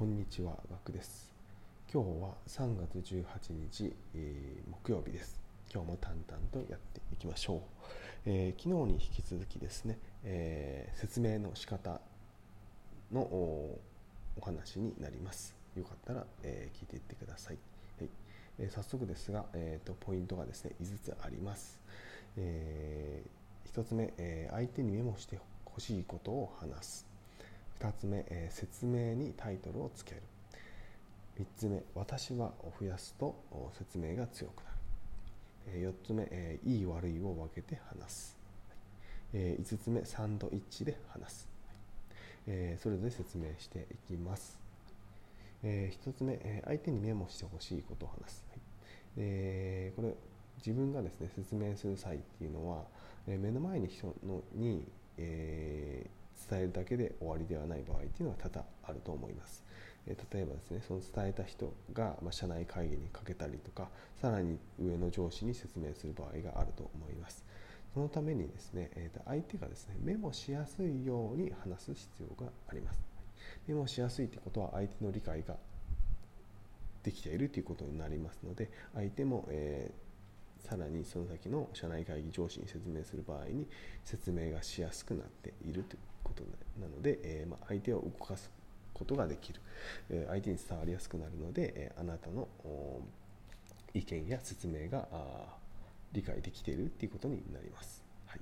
こんにちは、ガクです。今日は3月18日、えー、木曜日です。今日も淡々とやっていきましょう。えー、昨日に引き続きですね、えー、説明の仕方のお話になります。よかったら、え聞いていってください。はいえ早速ですが、えーと、ポイントがですね5つあります。え1つ目、え相手にメモしてほしいことを話す。2つ目、えー、説明にタイトルをつける。3つ目私はを増やすと説明が強くなる、えー、4つ目、えー、いい悪いを分けて話す、えー、5つ目サンドイッチで話す、えー、それぞれ説明していきます、えー、1つ目、えー、相手にメモしてほしいことを話す、はいえ、これ自分がですね説明する際っていうのは、えー、目の前に人のに、えー伝えるだけで終わりではない場合っていうのは多々あると思います。え例えばですねその伝えた人が、ま社内会議にかけたりとかさらに上の上司に説明する場合があると思います。そのためにですね、えー、相手がですねメモしやすいように話す必要があります。メモしやすいということは相手の理解ができているということになりますので相手も、えーさらにその先の社内会議上司に説明する場合に説明がしやすくなっているということなので、えー、ま相手を動かすことができる、え相手に伝わりやすくなるので、えあなたの意見や説明が理解できているということになります。はい。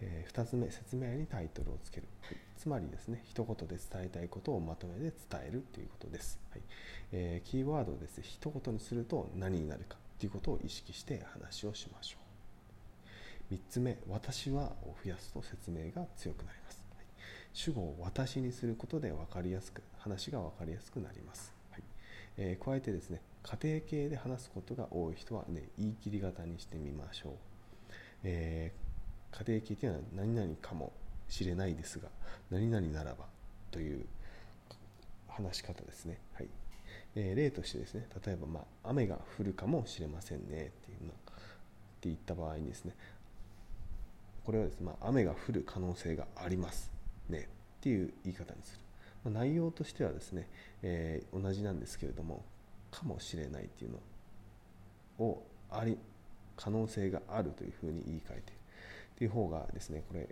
えー、2つ目説明にタイトルをつける、はい、つまりですね一言で伝えたいことをまとめて伝えるということです、はい。えー、キーワードをですね一言にすると何になるか。ということを意識して話をしましょう。3つ目私はを増やすと説明が強くなります。主語を私にすることで分かりやすく話が分かりやすくなります、はい。えー、加えてですね家庭系で話すことが多い人はね言い切り型にしてみましょう、えー、家庭系というのは何々かもしれないですが何々ならばという話し方ですね、はい。えー、例としてですね例えば、まあ、雨が降るかもしれませんねっていうのって言った場合にですねこれはですね、まあ、雨が降る可能性がありますねっていう言い方にする、まあ、内容としてはですね、えー、同じなんですけれどもかもしれないっていうのをあり可能性があるというふうに言い換えてっていう方がですねこれ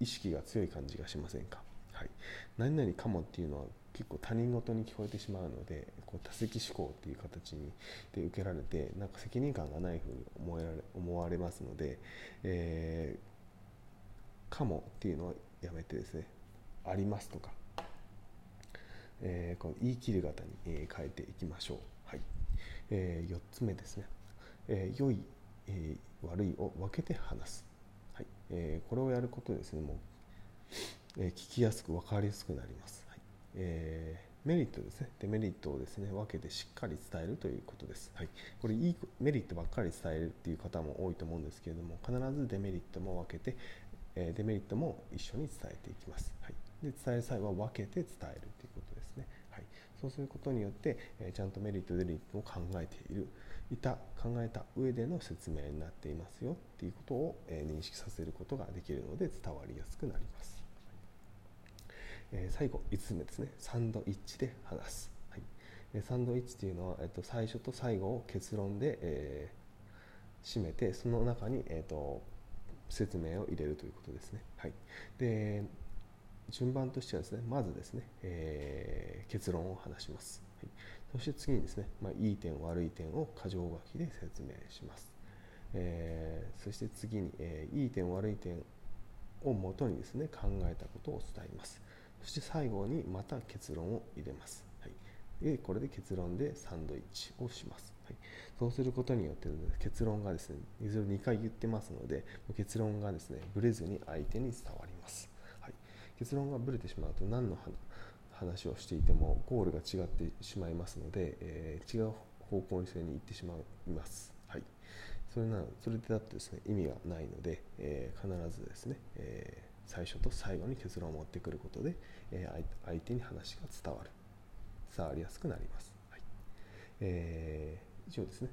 意識が強い感じがしませんか、はい、何々かもっていうのは結構他人事に聞こえてしまうのでこう多責思考っていう形にで受けられてなんか責任感がないふうに思えられ思われますので、えー、かもっていうのはやめてですね。ありますとか、えー、この言い切る型に、え変えていきましょう、はい。えー、4つ目ですね、え、良い、え、悪いを分けて話す、はい。え、これをやることでですねもう、え、聞きやすく分かりやすくなります、えー、メリットですねデメリットをですね分けてしっかり伝えるということです、はい、これいいメリットばっかり伝えるっていう方も多いと思うんですけれども必ずデメリットも分けてえデメリットも一緒に伝えていきます。はい、で伝える際は分けて伝えるということですね。はい、そうすることによって、えちゃんとメリットデメリットを考えているいた考えた上での説明になっていますよっていうことを、え認識させることができるので伝わりやすくなります。え最後5つ目ですね。サンドイッチで話す、はい、サンドイッチというのは、えっと、最初と最後を結論で、えー、締めてその中に、えーと説明を入れるということですね。はい、で順番としてはですねまずですね、えー、結論を話します、はい、そして次にですね、まあ、いい点悪い点を箇条書きで説明します、えー、そして次に、えー、いい点悪い点をもとにですね考えたことを伝えます。そして最後にまた結論を入れます、はい、でこれで結論でサンドイッチをします。はい、そうすることによって結論がですねいずれ2回言ってますので結論がですねブレずに相手に伝わります、はい、結論がブレてしまうと何の話をしていてもゴールが違ってしまいますので、えー、違う方向性に行ってしまいます、はい、それなそれでだとですね意味がないので、えー、必ずですね、えー最初と最後に結論を持ってくることで、え相手に話が伝わる。伝わりやすくなります、はい。え以上ですね。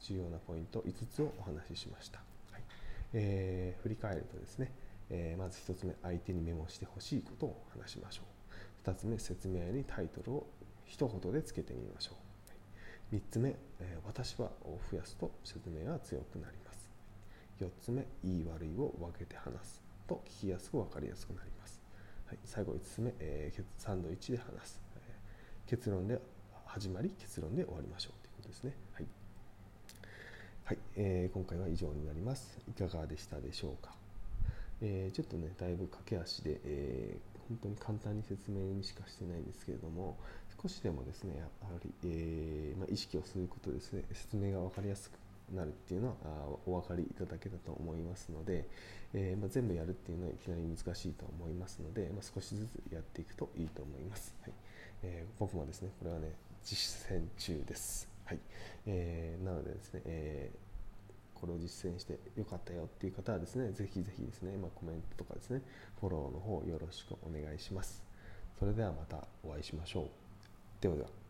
重要なポイント5つをお話ししました、はい。えー、振り返るとですね、えー、まず1つ目相手にメモしてほしいことを話しましょう。2つ目説明にタイトルを一言でつけてみましょう。3つ目、えー、私はを増やすと説明が強くなります。4つ目言い悪いを分けて話す。と聞きやすく分かりやすくなります、はい、最後5つ目、えー、サンドイッチで話す、えー、結論で始まり結論で終わりましょうということですね。はい、はいえー、今回は以上になります。いかがでしたでしょうか。えー、ちょっとねだいぶ駆け足で、えー、本当に簡単に説明にしかしてないんですけれども少しでもですねやはり、えー、まあ、意識をすることですね説明が分かりやすくなるっていうのはお分かりいただけたと思いますので、えー、まあ、全部やるっていうのはいきなり難しいと思いますので、まあ、少しずつやっていくといいと思います、はい。えー、僕もですねこれはね実践中です、はい。えー、なのでですね、えこれを実践してよかったよっていう方はですねぜひぜひですね、まあ、コメントとかですねフォローの方よろしくお願いします。それではまたお会いしましょう。ではでは。